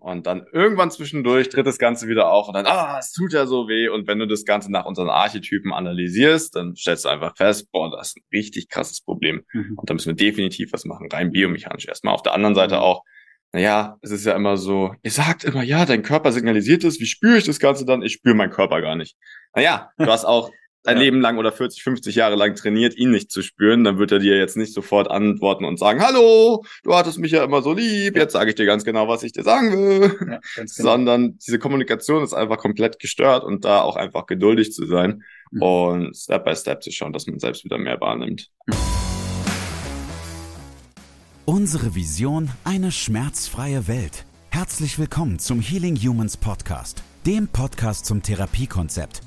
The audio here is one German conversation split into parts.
Und dann irgendwann zwischendurch tritt das Ganze wieder auf und dann, ah, es tut ja so weh. Und wenn du das Ganze nach unseren Archetypen analysierst, dann stellst du einfach fest, boah, das ist ein richtig krasses Problem. Mhm. Und da müssen wir definitiv was machen, rein biomechanisch erstmal. Auf der anderen Seite mhm. auch, naja, es ist ja immer so, ihr sagt immer, ja, dein Körper signalisiert es, wie spüre ich das Ganze dann? Ich spüre meinen Körper gar nicht. Naja, du hast auch ein ja. Leben lang oder 40, 50 Jahre lang trainiert, ihn nicht zu spüren, dann wird er dir jetzt nicht sofort antworten und sagen, hallo, du hattest mich ja immer so lieb, jetzt sage ich dir ganz genau, was ich dir sagen will. Ja, genau. Sondern diese Kommunikation ist einfach komplett gestört und da auch einfach geduldig zu sein mhm. und Step by Step zu schauen, dass man selbst wieder mehr wahrnimmt. Unsere Vision, eine schmerzfreie Welt. Herzlich willkommen zum Healing Humans Podcast dem Podcast zum Therapiekonzept,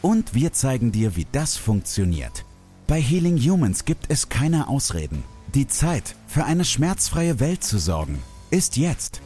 Und wir zeigen dir, wie das funktioniert. Bei Healing Humans gibt es keine Ausreden. Die Zeit, für eine schmerzfreie Welt zu sorgen, ist jetzt.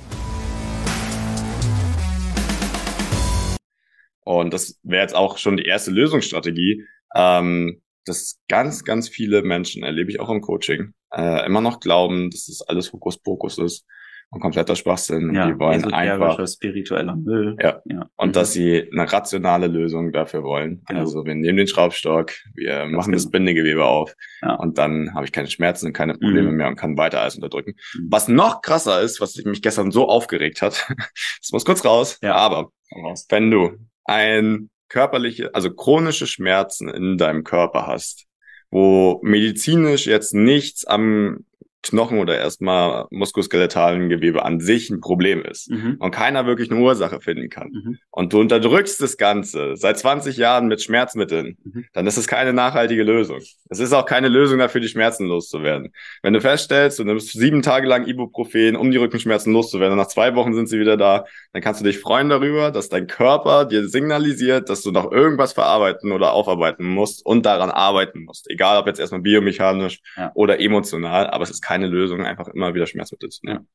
Und das wäre jetzt auch schon die erste Lösungsstrategie, ähm, dass ganz, ganz viele Menschen, erlebe ich auch im Coaching, äh, immer noch glauben, dass das alles Hokuspokus ist und kompletter Schwachsinn. Ja, die wollen einfach spiritueller Müll. Ja. ja. Und mhm. dass sie eine rationale Lösung dafür wollen. Genau. Also wir nehmen den Schraubstock, wir Ganz machen genau. das Bindegewebe auf ja. und dann habe ich keine Schmerzen und keine Probleme mhm. mehr und kann weiter alles unterdrücken. Mhm. Was noch krasser ist, was mich gestern so aufgeregt hat, das muss kurz raus, ja. aber wenn du ein körperliche, also chronische Schmerzen in deinem Körper hast, wo medizinisch jetzt nichts am Knochen oder erstmal muskuloskeletalen Gewebe an sich ein Problem ist mhm. und keiner wirklich eine Ursache finden kann mhm. und du unterdrückst das Ganze seit 20 Jahren mit Schmerzmitteln, mhm. dann ist es keine nachhaltige Lösung. Es ist auch keine Lösung dafür, die Schmerzen loszuwerden. Wenn du feststellst, du nimmst sieben Tage lang Ibuprofen, um die Rückenschmerzen loszuwerden und nach zwei Wochen sind sie wieder da, dann kannst du dich freuen darüber, dass dein Körper dir signalisiert, dass du noch irgendwas verarbeiten oder aufarbeiten musst und daran arbeiten musst. Egal ob jetzt erstmal biomechanisch ja. oder emotional, aber es ist keine Lösung, einfach immer wieder Schmerzmittel zu nehmen.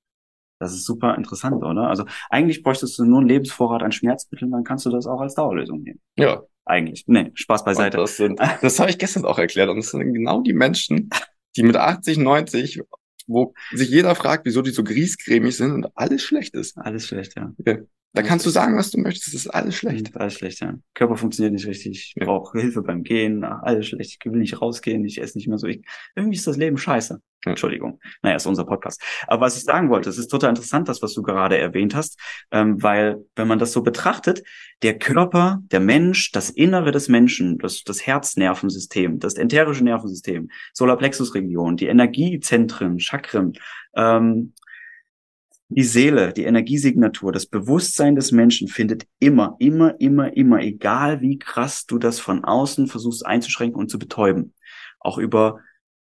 Das ist super interessant, oder? Also eigentlich bräuchtest du nur einen Lebensvorrat an Schmerzmitteln, dann kannst du das auch als Dauerlösung nehmen. Ja. Eigentlich. Nee, Spaß beiseite. Und das sind, das habe ich gestern auch erklärt. Und das sind genau die Menschen, die mit 80, 90, wo sich jeder fragt, wieso die so griescremig sind und alles schlecht ist. Alles schlecht, ja. Okay. Da kannst du sagen, was du möchtest. Das ist alles schlecht. Alles schlecht, ja. Körper funktioniert nicht richtig. Ich brauche Hilfe beim Gehen. Alles schlecht. Ich will nicht rausgehen. Ich esse nicht mehr so. Ich, irgendwie ist das Leben scheiße. Entschuldigung. Naja, ist unser Podcast. Aber was ich sagen wollte, es ist total interessant, das, was du gerade erwähnt hast, ähm, weil, wenn man das so betrachtet, der Körper, der Mensch, das Innere des Menschen, das, das Herznervensystem, das enterische Nervensystem, Solarplexusregion, die Energiezentren, Chakren, ähm, die Seele, die Energiesignatur, das Bewusstsein des Menschen findet immer, immer, immer, immer, egal wie krass du das von außen versuchst einzuschränken und zu betäuben, auch über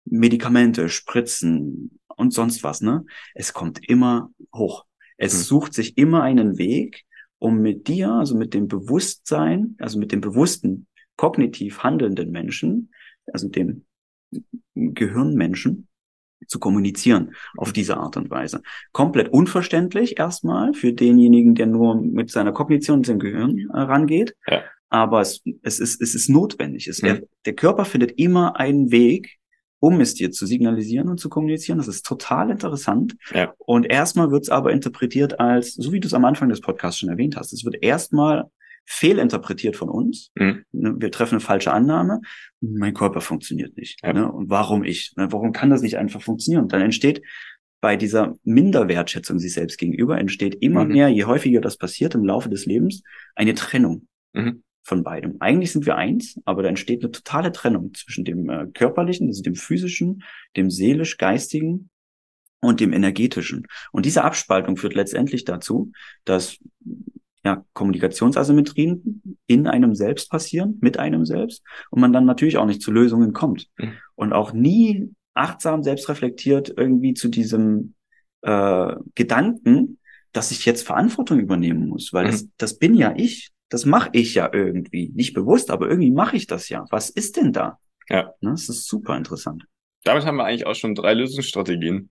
Medikamente, Spritzen und sonst was, ne? Es kommt immer hoch. Es hm. sucht sich immer einen Weg, um mit dir, also mit dem Bewusstsein, also mit dem bewussten, kognitiv handelnden Menschen, also dem Gehirnmenschen, zu kommunizieren auf diese Art und Weise. Komplett unverständlich erstmal für denjenigen, der nur mit seiner Kognition und seinem Gehirn äh, rangeht. Ja. Aber es, es, ist, es ist notwendig. Es, mhm. der, der Körper findet immer einen Weg, um es dir zu signalisieren und zu kommunizieren. Das ist total interessant. Ja. Und erstmal wird es aber interpretiert als, so wie du es am Anfang des Podcasts schon erwähnt hast, es wird erstmal fehlinterpretiert von uns. Mhm. Ne, wir treffen eine falsche Annahme. Mein Körper funktioniert nicht. Ja. Ne? Und warum ich? Ne, warum kann das nicht einfach funktionieren? Und dann entsteht bei dieser Minderwertschätzung sich selbst gegenüber entsteht immer mhm. mehr, je häufiger das passiert im Laufe des Lebens, eine Trennung. Mhm von beidem. Eigentlich sind wir eins, aber da entsteht eine totale Trennung zwischen dem äh, körperlichen, also dem physischen, dem seelisch-geistigen und dem energetischen. Und diese Abspaltung führt letztendlich dazu, dass ja, Kommunikationsasymmetrien in einem selbst passieren, mit einem selbst, und man dann natürlich auch nicht zu Lösungen kommt. Mhm. Und auch nie achtsam selbst reflektiert irgendwie zu diesem äh, Gedanken, dass ich jetzt Verantwortung übernehmen muss, weil mhm. das, das bin ja ich. Das mache ich ja irgendwie. Nicht bewusst, aber irgendwie mache ich das ja. Was ist denn da? Ja. Ne, das ist super interessant. Damit haben wir eigentlich auch schon drei Lösungsstrategien,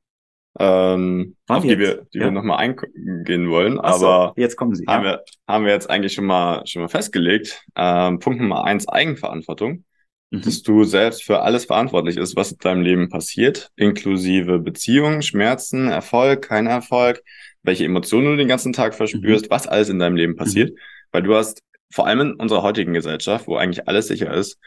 ähm, auf die wir, die ja. wir nochmal eingehen wollen. Ach aber jetzt kommen sie. Haben, ja. wir, haben wir jetzt eigentlich schon mal, schon mal festgelegt. Ähm, Punkt Nummer eins, Eigenverantwortung. Mhm. Dass du selbst für alles verantwortlich ist, was in deinem Leben passiert, inklusive Beziehungen, Schmerzen, Erfolg, kein Erfolg, welche Emotionen du den ganzen Tag verspürst, mhm. was alles in deinem Leben passiert. Mhm. Weil du hast vor allem in unserer heutigen Gesellschaft, wo eigentlich alles sicher ist,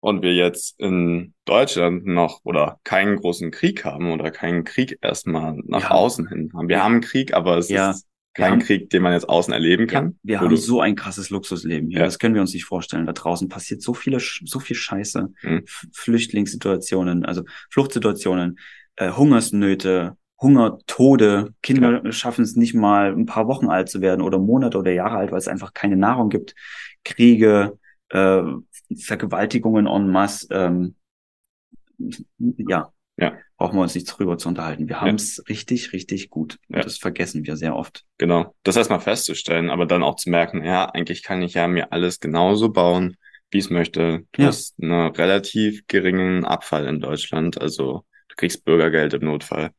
und wir jetzt in Deutschland noch oder keinen großen Krieg haben oder keinen Krieg erstmal nach ja. außen hin haben. Wir haben einen Krieg, aber es ja. ist kein haben, Krieg, den man jetzt außen erleben kann. Ja, wir haben so ein krasses Luxusleben hier. Ja. Das können wir uns nicht vorstellen. Da draußen passiert so viele, so viel Scheiße. Mhm. Flüchtlingssituationen, also Fluchtsituationen, äh, Hungersnöte, Hunger, Tode. Kinder ja. schaffen es nicht mal ein paar Wochen alt zu werden oder Monate oder Jahre alt, weil es einfach keine Nahrung gibt. Kriege, äh, Vergewaltigungen en masse. Ähm, ja, ja. brauchen wir uns nicht drüber zu unterhalten. Wir haben es ja. richtig, richtig gut. Und ja. das vergessen wir sehr oft. Genau. Das erstmal festzustellen, aber dann auch zu merken, ja, eigentlich kann ich ja mir alles genauso bauen, wie ich es möchte. Du ja. hast einen relativ geringen Abfall in Deutschland. Also du kriegst Bürgergeld im Notfall.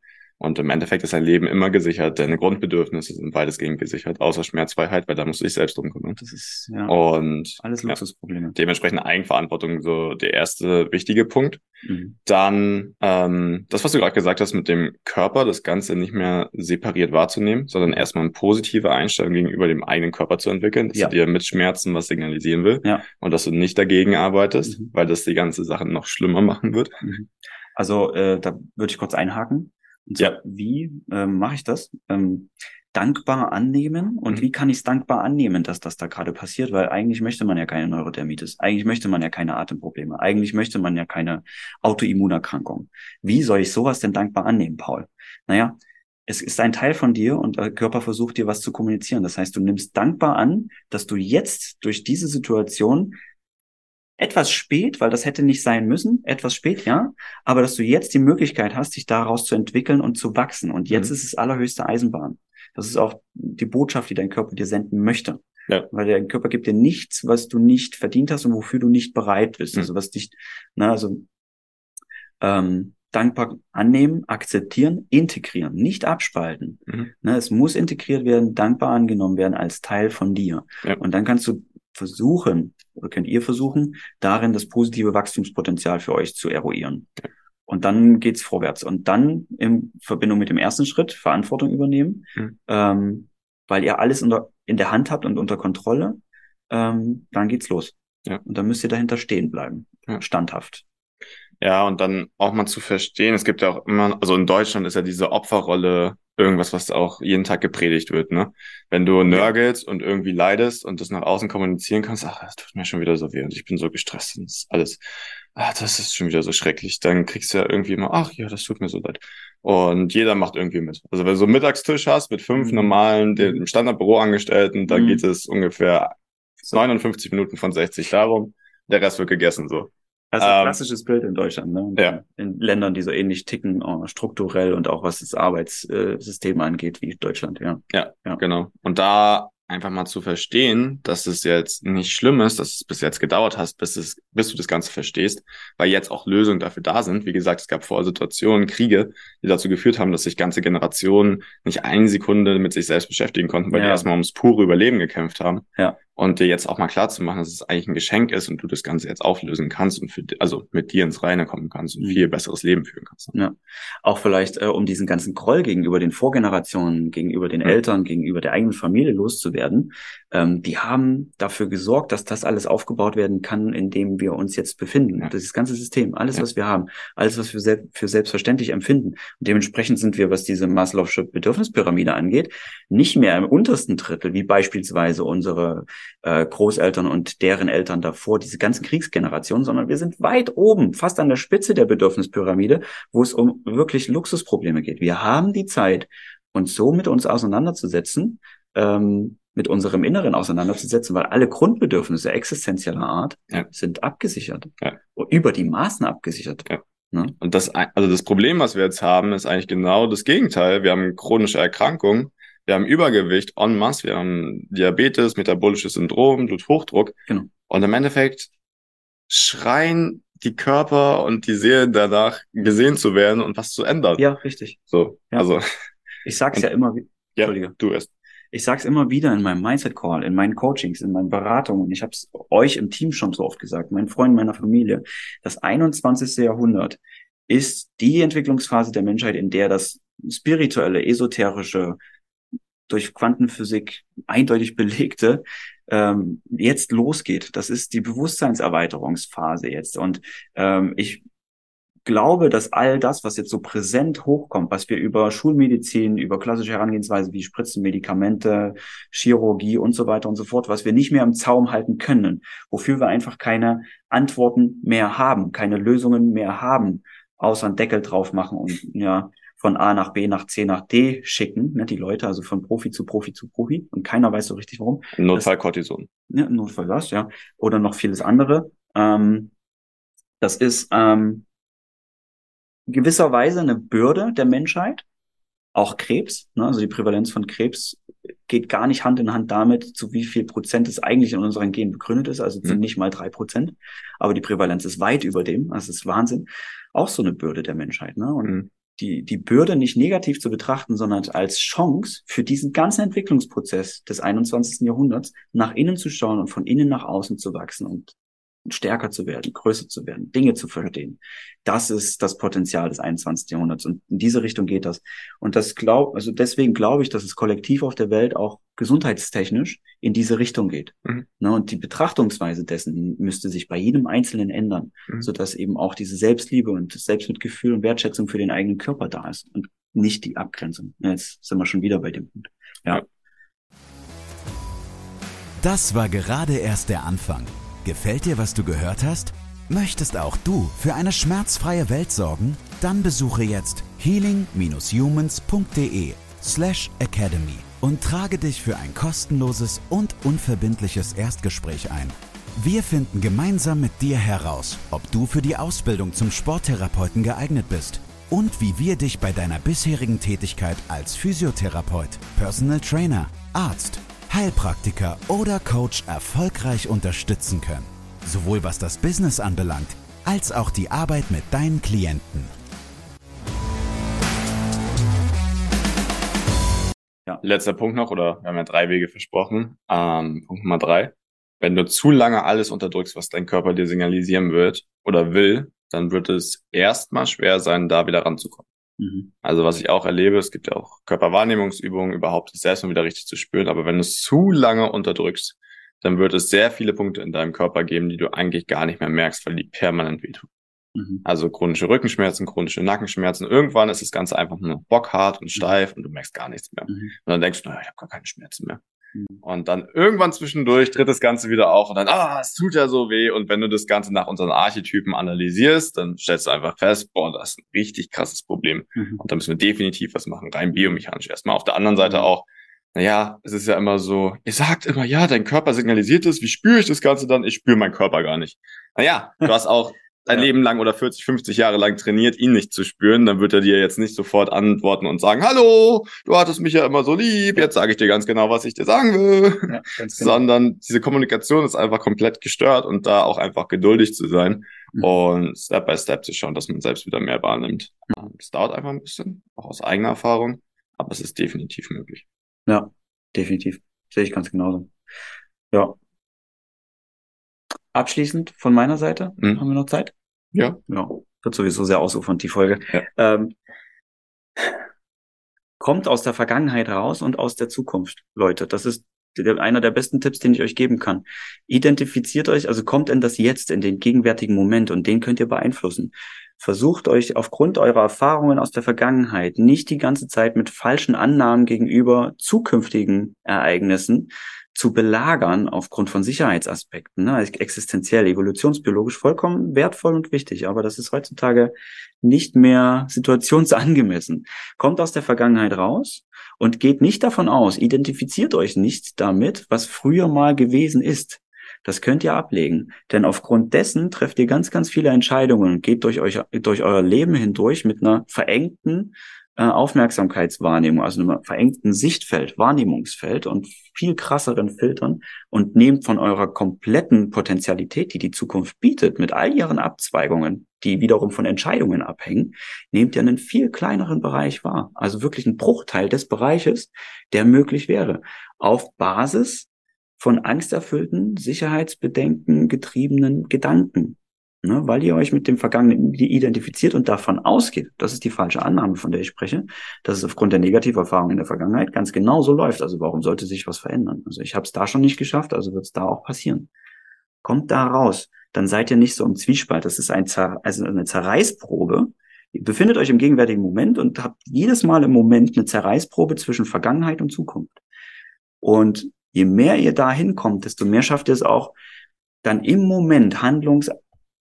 Und im Endeffekt ist dein Leben immer gesichert. Deine Grundbedürfnisse sind weitestgehend gesichert, außer Schmerzfreiheit, weil da musst du dich selbst drum kümmern. Das ist ja und alles Luxusprobleme. Ja, dementsprechend Eigenverantwortung so der erste wichtige Punkt. Mhm. Dann ähm, das, was du gerade gesagt hast mit dem Körper, das Ganze nicht mehr separiert wahrzunehmen, sondern erstmal eine positive Einstellung gegenüber dem eigenen Körper zu entwickeln, dass ja. er dir mit Schmerzen was signalisieren will ja. und dass du nicht dagegen arbeitest, mhm. weil das die ganze Sache noch schlimmer machen wird. Mhm. Also äh, da würde ich kurz einhaken. Und ja. wie ähm, mache ich das? Ähm, dankbar annehmen. Und mhm. wie kann ich es dankbar annehmen, dass das da gerade passiert? Weil eigentlich möchte man ja keine Neurodermitis. Eigentlich möchte man ja keine Atemprobleme. Eigentlich möchte man ja keine Autoimmunerkrankung. Wie soll ich sowas denn dankbar annehmen, Paul? Naja, es ist ein Teil von dir und der Körper versucht dir was zu kommunizieren. Das heißt, du nimmst dankbar an, dass du jetzt durch diese Situation etwas spät, weil das hätte nicht sein müssen, etwas spät, ja, aber dass du jetzt die Möglichkeit hast, dich daraus zu entwickeln und zu wachsen. Und jetzt mhm. ist es allerhöchste Eisenbahn. Das ist auch die Botschaft, die dein Körper dir senden möchte. Ja. Weil dein Körper gibt dir nichts, was du nicht verdient hast und wofür du nicht bereit bist. Mhm. Also was dich, na, also ähm, dankbar annehmen, akzeptieren, integrieren, nicht abspalten. Mhm. Ne, es muss integriert werden, dankbar angenommen werden als Teil von dir. Ja. Und dann kannst du versuchen, oder könnt ihr versuchen, darin das positive Wachstumspotenzial für euch zu eruieren. Und dann geht's vorwärts. Und dann in Verbindung mit dem ersten Schritt Verantwortung übernehmen, mhm. ähm, weil ihr alles unter, in der Hand habt und unter Kontrolle, ähm, dann geht's los. Ja. Und dann müsst ihr dahinter stehen bleiben, ja. standhaft. Ja, und dann auch mal zu verstehen, es gibt ja auch immer, also in Deutschland ist ja diese Opferrolle irgendwas, was auch jeden Tag gepredigt wird, ne? Wenn du nörgelst und irgendwie leidest und das nach außen kommunizieren kannst, ach, das tut mir schon wieder so weh und ich bin so gestresst und das ist alles, ach, das ist schon wieder so schrecklich, dann kriegst du ja irgendwie immer, ach ja, das tut mir so leid. Und jeder macht irgendwie mit. Also wenn du so einen Mittagstisch hast mit fünf mhm. normalen, dem Standardbüroangestellten, da mhm. geht es ungefähr 59 Minuten von 60 darum, der Rest wird gegessen, so. Also ein ähm, klassisches Bild in Deutschland, ne? Ja. In Ländern, die so ähnlich ticken, oh, strukturell und auch was das Arbeitssystem angeht wie Deutschland, ja. ja. Ja, genau. Und da einfach mal zu verstehen, dass es jetzt nicht schlimm ist, dass es bis jetzt gedauert hast, bis, es, bis du das Ganze verstehst, weil jetzt auch Lösungen dafür da sind. Wie gesagt, es gab vorher Situationen, Kriege, die dazu geführt haben, dass sich ganze Generationen nicht eine Sekunde mit sich selbst beschäftigen konnten, weil ja. die erstmal ums pure Überleben gekämpft haben. Ja und dir jetzt auch mal klar zu machen, dass es eigentlich ein Geschenk ist und du das Ganze jetzt auflösen kannst und für, also mit dir ins Reine kommen kannst und mhm. viel besseres Leben führen kannst. Ja. Auch vielleicht, äh, um diesen ganzen Groll gegenüber den Vorgenerationen, gegenüber den mhm. Eltern, gegenüber der eigenen Familie loszuwerden, ähm, die haben dafür gesorgt, dass das alles aufgebaut werden kann, in dem wir uns jetzt befinden. Ja. Das ganze System, alles, ja. was wir haben, alles, was wir sel für selbstverständlich empfinden. Und dementsprechend sind wir, was diese Maslow'sche Bedürfnispyramide angeht, nicht mehr im untersten Drittel, wie beispielsweise unsere äh, Großeltern und deren Eltern davor, diese ganzen Kriegsgenerationen, sondern wir sind weit oben, fast an der Spitze der Bedürfnispyramide, wo es um wirklich Luxusprobleme geht. Wir haben die Zeit, uns so mit uns auseinanderzusetzen, ähm, mit unserem Inneren auseinanderzusetzen, weil alle Grundbedürfnisse existenzieller Art ja. sind abgesichert. Ja. Über die Maßen abgesichert. Ja. Ne? Und das, also das Problem, was wir jetzt haben, ist eigentlich genau das Gegenteil. Wir haben chronische Erkrankungen, Wir haben Übergewicht en masse, wir haben Diabetes, metabolisches Syndrom, Bluthochdruck. Genau. Und im Endeffekt schreien die Körper und die Seele danach gesehen zu werden und was zu ändern. Ja, richtig. So, ja. also. Ich sag's und, ja immer wieder. Ja, Entschuldige. du erst. Ich sag's immer wieder in meinem Mindset Call, in meinen Coachings, in meinen Beratungen. Ich habe es euch im Team schon so oft gesagt, meinen Freunden, meiner Familie. Das 21. Jahrhundert ist die Entwicklungsphase der Menschheit, in der das spirituelle, esoterische, durch Quantenphysik eindeutig belegte, ähm, jetzt losgeht. Das ist die Bewusstseinserweiterungsphase jetzt. Und ähm, ich glaube, dass all das, was jetzt so präsent hochkommt, was wir über Schulmedizin, über klassische Herangehensweise wie Spritzen, Medikamente, Chirurgie und so weiter und so fort, was wir nicht mehr im Zaum halten können, wofür wir einfach keine Antworten mehr haben, keine Lösungen mehr haben, außer einen Deckel drauf machen und ja, von A nach B nach C nach D schicken, ne, die Leute, also von Profi zu Profi zu Profi und keiner weiß so richtig warum. Notfall Cortison. Ja, Notfall das, ja. Oder noch vieles andere. Ähm, das ist ähm, gewisserweise eine Bürde der Menschheit, auch Krebs. Ne? Also die Prävalenz von Krebs geht gar nicht Hand in Hand damit, zu wie viel Prozent es eigentlich in unseren Genen begründet ist. Also mhm. nicht mal drei Prozent, aber die Prävalenz ist weit über dem. Das ist Wahnsinn. Auch so eine Bürde der Menschheit. Ne? Und mhm. Die, die Bürde nicht negativ zu betrachten, sondern als Chance für diesen ganzen Entwicklungsprozess des 21. Jahrhunderts nach innen zu schauen und von innen nach außen zu wachsen und stärker zu werden, größer zu werden, Dinge zu verstehen. Das ist das Potenzial des 21. Jahrhunderts und in diese Richtung geht das. Und das glaub, also deswegen glaube ich, dass es kollektiv auf der Welt auch gesundheitstechnisch in diese Richtung geht. Mhm. Ne, und die Betrachtungsweise dessen müsste sich bei jedem Einzelnen ändern, mhm. sodass eben auch diese Selbstliebe und Selbstmitgefühl und Wertschätzung für den eigenen Körper da ist und nicht die Abgrenzung. Jetzt sind wir schon wieder bei dem Punkt. Ja. Das war gerade erst der Anfang. Gefällt dir, was du gehört hast? Möchtest auch du für eine schmerzfreie Welt sorgen? Dann besuche jetzt healing-humans.de slash academy und trage dich für ein kostenloses und unverbindliches Erstgespräch ein. Wir finden gemeinsam mit dir heraus, ob du für die Ausbildung zum Sporttherapeuten geeignet bist und wie wir dich bei deiner bisherigen Tätigkeit als Physiotherapeut, Personal Trainer, Arzt Heilpraktiker oder Coach erfolgreich unterstützen können. Sowohl was das Business anbelangt, als auch die Arbeit mit deinen Klienten. Ja, letzter Punkt noch, oder wir haben ja drei Wege versprochen. Ähm, Punkt Nummer drei. Wenn du zu lange alles unterdrückst, was dein Körper dir signalisieren wird oder will, dann wird es erstmal schwer sein, da wieder ranzukommen. Mhm. Also was ich auch erlebe, es gibt ja auch Körperwahrnehmungsübungen, überhaupt das selbst mal wieder richtig zu spüren. Aber wenn du es zu lange unterdrückst, dann wird es sehr viele Punkte in deinem Körper geben, die du eigentlich gar nicht mehr merkst, weil die permanent wehtun. Mhm. Also chronische Rückenschmerzen, chronische Nackenschmerzen. Irgendwann ist das Ganze einfach nur bockhart und steif mhm. und du merkst gar nichts mehr. Mhm. Und dann denkst du, naja, ich habe gar keine Schmerzen mehr. Mhm. Und dann irgendwann zwischendurch tritt das Ganze wieder auf und dann, ah, es tut ja so weh. Und wenn du das Ganze nach unseren Archetypen analysierst, dann stellst du einfach fest, boah, das ist ein richtig krasses Problem. Mhm. Und da müssen wir definitiv was machen, rein biomechanisch erstmal. Auf der anderen Seite mhm. auch, naja, es ist ja immer so, ihr sagt immer, ja, dein Körper signalisiert es, wie spüre ich das Ganze dann? Ich spüre meinen Körper gar nicht. Naja, du hast auch dein ja. Leben lang oder 40, 50 Jahre lang trainiert, ihn nicht zu spüren, dann wird er dir jetzt nicht sofort antworten und sagen, hallo, du hattest mich ja immer so lieb, jetzt sage ich dir ganz genau, was ich dir sagen will. Ja, genau. Sondern diese Kommunikation ist einfach komplett gestört und da auch einfach geduldig zu sein mhm. und Step by Step zu schauen, dass man selbst wieder mehr wahrnimmt. Es dauert einfach ein bisschen, auch aus eigener Erfahrung, aber es ist definitiv möglich. Ja, definitiv. Sehe ich ganz genauso. Ja, Abschließend von meiner Seite, mhm. haben wir noch Zeit? Ja. Ja, wird sowieso sehr ausufernd, die Folge. Ja. Ähm, kommt aus der Vergangenheit raus und aus der Zukunft, Leute. Das ist einer der besten Tipps, den ich euch geben kann. Identifiziert euch, also kommt in das Jetzt, in den gegenwärtigen Moment und den könnt ihr beeinflussen. Versucht euch aufgrund eurer Erfahrungen aus der Vergangenheit nicht die ganze Zeit mit falschen Annahmen gegenüber zukünftigen Ereignissen zu belagern aufgrund von Sicherheitsaspekten, ne, existenziell, evolutionsbiologisch vollkommen wertvoll und wichtig, aber das ist heutzutage nicht mehr situationsangemessen. Kommt aus der Vergangenheit raus und geht nicht davon aus, identifiziert euch nicht damit, was früher mal gewesen ist. Das könnt ihr ablegen, denn aufgrund dessen trefft ihr ganz, ganz viele Entscheidungen und geht durch euch, durch euer Leben hindurch mit einer verengten äh, Aufmerksamkeitswahrnehmung, also einem verengten Sichtfeld, Wahrnehmungsfeld und viel krasseren Filtern und nehmt von eurer kompletten Potentialität, die die Zukunft bietet, mit all ihren Abzweigungen, die wiederum von Entscheidungen abhängen, nehmt ihr einen viel kleineren Bereich wahr. Also wirklich einen Bruchteil des Bereiches, der möglich wäre. Auf Basis von angsterfüllten, sicherheitsbedenken getriebenen Gedanken ne, weil ihr euch mit dem Vergangenen identifiziert und davon ausgeht, das ist die falsche Annahme, von der ich spreche, dass es aufgrund der Negativerfahrung in der Vergangenheit ganz genau so läuft. Also warum sollte sich was verändern? Also ich habe es da schon nicht geschafft, also wird es da auch passieren. Kommt da raus, dann seid ihr nicht so im Zwiespalt. Das ist ein Zer also eine Zerreißprobe. Ihr befindet euch im gegenwärtigen Moment und habt jedes Mal im Moment eine Zerreißprobe zwischen Vergangenheit und Zukunft. Und je mehr ihr da hinkommt, desto mehr schafft ihr es auch, dann im Moment Handlungs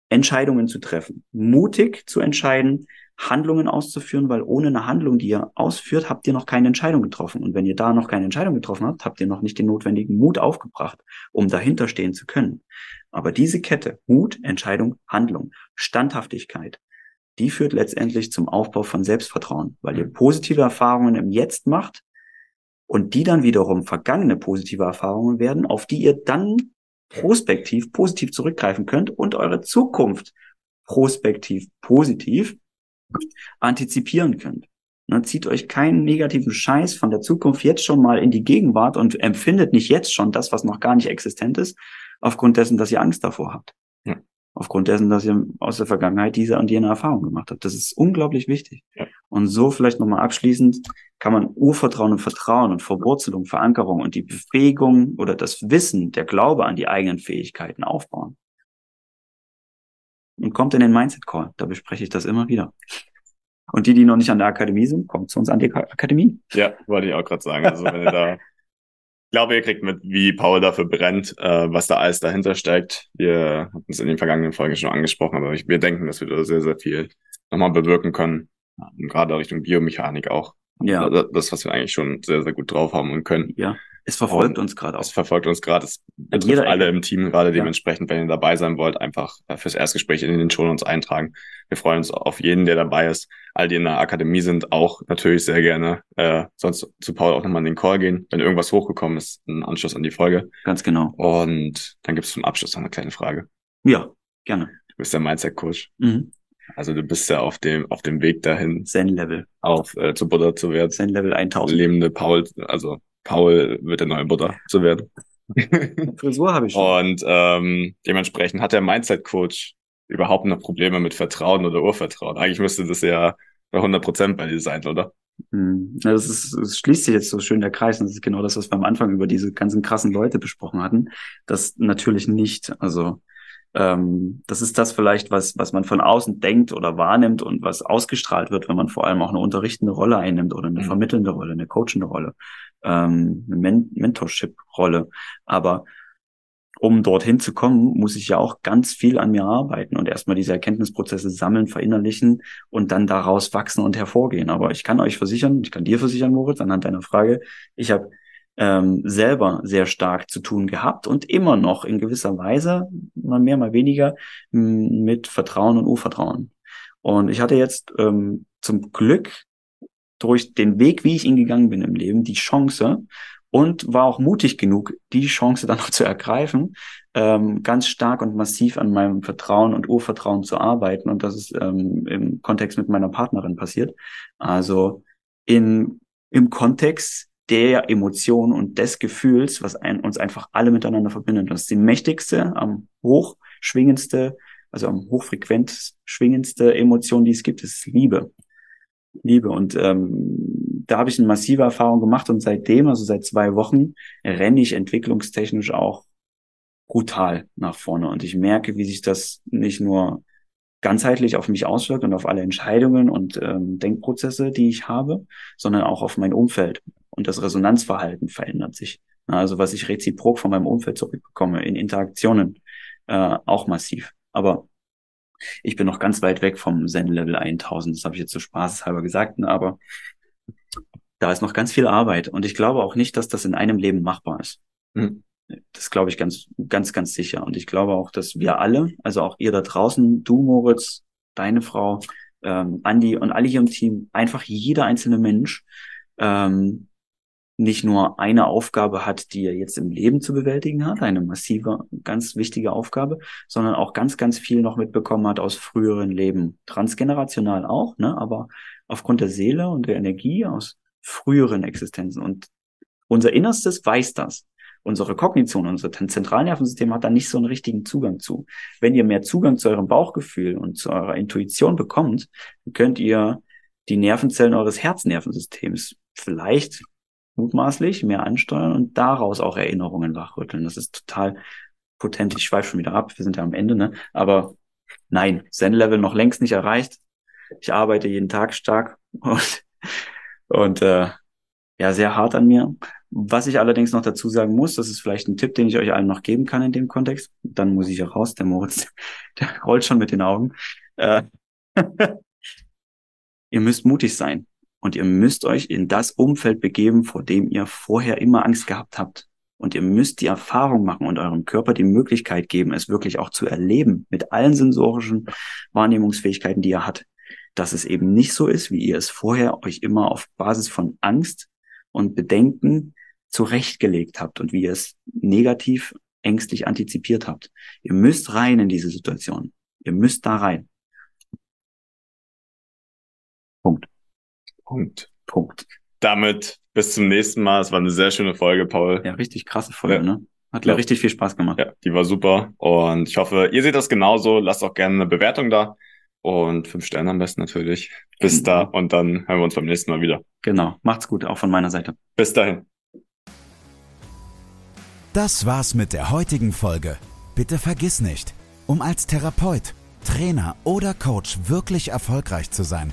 Entscheidungen zu treffen, mutig zu entscheiden, Handlungen auszuführen, weil ohne eine Handlung, die ihr ausführt, habt ihr noch keine Entscheidung getroffen. Und wenn ihr da noch keine Entscheidung getroffen habt, habt ihr noch nicht den notwendigen Mut aufgebracht, um dahinter stehen zu können. Aber diese Kette, Mut, Entscheidung, Handlung, Standhaftigkeit, die führt letztendlich zum Aufbau von Selbstvertrauen, weil ihr positive Erfahrungen im Jetzt macht und die dann wiederum vergangene positive Erfahrungen werden, auf die ihr dann prospektiv positiv zurückgreifen könnt und eure Zukunft prospektiv positiv antizipieren könnt. Dann zieht euch keinen negativen Scheiß von der Zukunft jetzt schon mal in die Gegenwart und empfindet nicht jetzt schon das, was noch gar nicht existent ist, aufgrund dessen, dass ihr Angst davor habt. Ja. Aufgrund dessen, dass ihr aus der Vergangenheit diese und jene Erfahrung gemacht habt. Das ist unglaublich wichtig. Ja. Und so vielleicht nochmal abschließend kann man Urvertrauen und Vertrauen und Verwurzelung, Verankerung und die Befähigung oder das Wissen, der Glaube an die eigenen Fähigkeiten aufbauen. Und kommt in den Mindset Call, da bespreche ich das immer wieder. Und die, die noch nicht an der Akademie sind, kommt zu uns an die Akademie. Ja, wollte ich auch gerade sagen. Also wenn ihr da, ich glaube, ihr kriegt mit, wie Paul dafür brennt, äh, was da alles dahinter steckt. Wir hatten es in den vergangenen Folgen schon angesprochen, aber ich, wir denken, dass wir da sehr, sehr viel nochmal bewirken können. Und gerade Richtung Biomechanik auch. Ja. Das, was wir eigentlich schon sehr, sehr gut drauf haben und können. Ja. Es verfolgt und uns gerade auch. Es verfolgt uns gerade. Es betrifft alle im Team gerade dementsprechend, wenn ihr dabei sein wollt, einfach äh, fürs Erstgespräch in den Show uns eintragen. Wir freuen uns auf jeden, der dabei ist. All die in der Akademie sind, auch natürlich sehr gerne. Äh, sonst zu Paul auch nochmal in den Call gehen, wenn irgendwas hochgekommen ist, ein Anschluss an die Folge. Ganz genau. Und dann gibt es zum Abschluss noch eine kleine Frage. Ja, gerne. Du bist der Mindset-Coach. Mhm. Also du bist ja auf dem auf dem Weg dahin. Zen-Level. Auf äh, zu Buddha zu werden. Zen-Level 1000. Lebende Paul, also Paul wird der neue Buddha zu werden. Frisur habe ich schon. Und ähm, dementsprechend hat der Mindset-Coach überhaupt noch Probleme mit Vertrauen oder Urvertrauen. Eigentlich müsste das ja bei 100 Prozent bei dir sein, oder? Hm. Ja, das, ist, das schließt sich jetzt so schön der Kreis. Und das ist genau das, was wir am Anfang über diese ganzen krassen Leute besprochen hatten. Das natürlich nicht. Also ähm, das ist das vielleicht, was, was man von außen denkt oder wahrnimmt und was ausgestrahlt wird, wenn man vor allem auch eine unterrichtende Rolle einnimmt oder eine mhm. vermittelnde Rolle, eine coachende Rolle, ähm, eine Men Mentorship-Rolle. Aber um dorthin zu kommen, muss ich ja auch ganz viel an mir arbeiten und erstmal diese Erkenntnisprozesse sammeln, verinnerlichen und dann daraus wachsen und hervorgehen. Aber ich kann euch versichern, ich kann dir versichern, Moritz, anhand deiner Frage, ich habe ähm, selber sehr stark zu tun gehabt und immer noch in gewisser Weise, mal mehr, mal weniger, mit Vertrauen und Urvertrauen. Und ich hatte jetzt ähm, zum Glück durch den Weg, wie ich ihn gegangen bin im Leben, die Chance und war auch mutig genug, die Chance dann noch zu ergreifen, ähm, ganz stark und massiv an meinem Vertrauen und Urvertrauen zu arbeiten. Und das ist ähm, im Kontext mit meiner Partnerin passiert. Also in, im Kontext der Emotion und des Gefühls, was ein, uns einfach alle miteinander verbindet. Das ist die mächtigste, am hochschwingendste, also am hochfrequent schwingendste Emotion, die es gibt, ist Liebe. Liebe. Und ähm, da habe ich eine massive Erfahrung gemacht und seitdem, also seit zwei Wochen, renne ich entwicklungstechnisch auch brutal nach vorne. Und ich merke, wie sich das nicht nur ganzheitlich auf mich auswirkt und auf alle Entscheidungen und ähm, Denkprozesse, die ich habe, sondern auch auf mein Umfeld und das Resonanzverhalten verändert sich. Also was ich reziprok von meinem Umfeld zurückbekomme in Interaktionen, äh, auch massiv. Aber ich bin noch ganz weit weg vom Zen-Level 1000. Das habe ich jetzt so spaßeshalber gesagt, ne? aber da ist noch ganz viel Arbeit. Und ich glaube auch nicht, dass das in einem Leben machbar ist. Mhm. Das glaube ich ganz, ganz, ganz sicher. Und ich glaube auch, dass wir alle, also auch ihr da draußen, du Moritz, deine Frau, ähm, Andi und alle hier im Team, einfach jeder einzelne Mensch ähm, nicht nur eine Aufgabe hat, die er jetzt im Leben zu bewältigen hat, eine massive, ganz wichtige Aufgabe, sondern auch ganz, ganz viel noch mitbekommen hat aus früheren Leben. Transgenerational auch, ne? aber aufgrund der Seele und der Energie aus früheren Existenzen. Und unser Innerstes weiß das. Unsere Kognition, unser Zentralnervensystem hat da nicht so einen richtigen Zugang zu. Wenn ihr mehr Zugang zu eurem Bauchgefühl und zu eurer Intuition bekommt, könnt ihr die Nervenzellen eures Herznervensystems vielleicht mutmaßlich mehr ansteuern und daraus auch Erinnerungen wachrütteln. Das ist total potent. Ich schweife schon wieder ab. Wir sind ja am Ende, ne? Aber nein, Zen-Level noch längst nicht erreicht. Ich arbeite jeden Tag stark und, und äh, ja, sehr hart an mir. Was ich allerdings noch dazu sagen muss, das ist vielleicht ein Tipp, den ich euch allen noch geben kann in dem Kontext. Dann muss ich auch raus, der Moritz, der rollt schon mit den Augen. Äh, ihr müsst mutig sein. Und ihr müsst euch in das Umfeld begeben, vor dem ihr vorher immer Angst gehabt habt. Und ihr müsst die Erfahrung machen und eurem Körper die Möglichkeit geben, es wirklich auch zu erleben mit allen sensorischen Wahrnehmungsfähigkeiten, die ihr hat. Dass es eben nicht so ist, wie ihr es vorher euch immer auf Basis von Angst und Bedenken zurechtgelegt habt und wie ihr es negativ ängstlich antizipiert habt. Ihr müsst rein in diese Situation. Ihr müsst da rein. Punkt. Punkt. Punkt. Damit bis zum nächsten Mal. Es war eine sehr schöne Folge, Paul. Ja, richtig krasse Folge, ja. ne? Hat ja richtig viel Spaß gemacht. Ja, die war super. Und ich hoffe, ihr seht das genauso. Lasst auch gerne eine Bewertung da. Und fünf Sterne am besten natürlich. Bis genau. da. Und dann hören wir uns beim nächsten Mal wieder. Genau. Macht's gut, auch von meiner Seite. Bis dahin. Das war's mit der heutigen Folge. Bitte vergiss nicht, um als Therapeut Trainer oder Coach wirklich erfolgreich zu sein,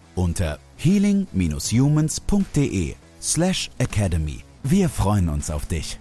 unter healing-humans.de slash academy. Wir freuen uns auf dich.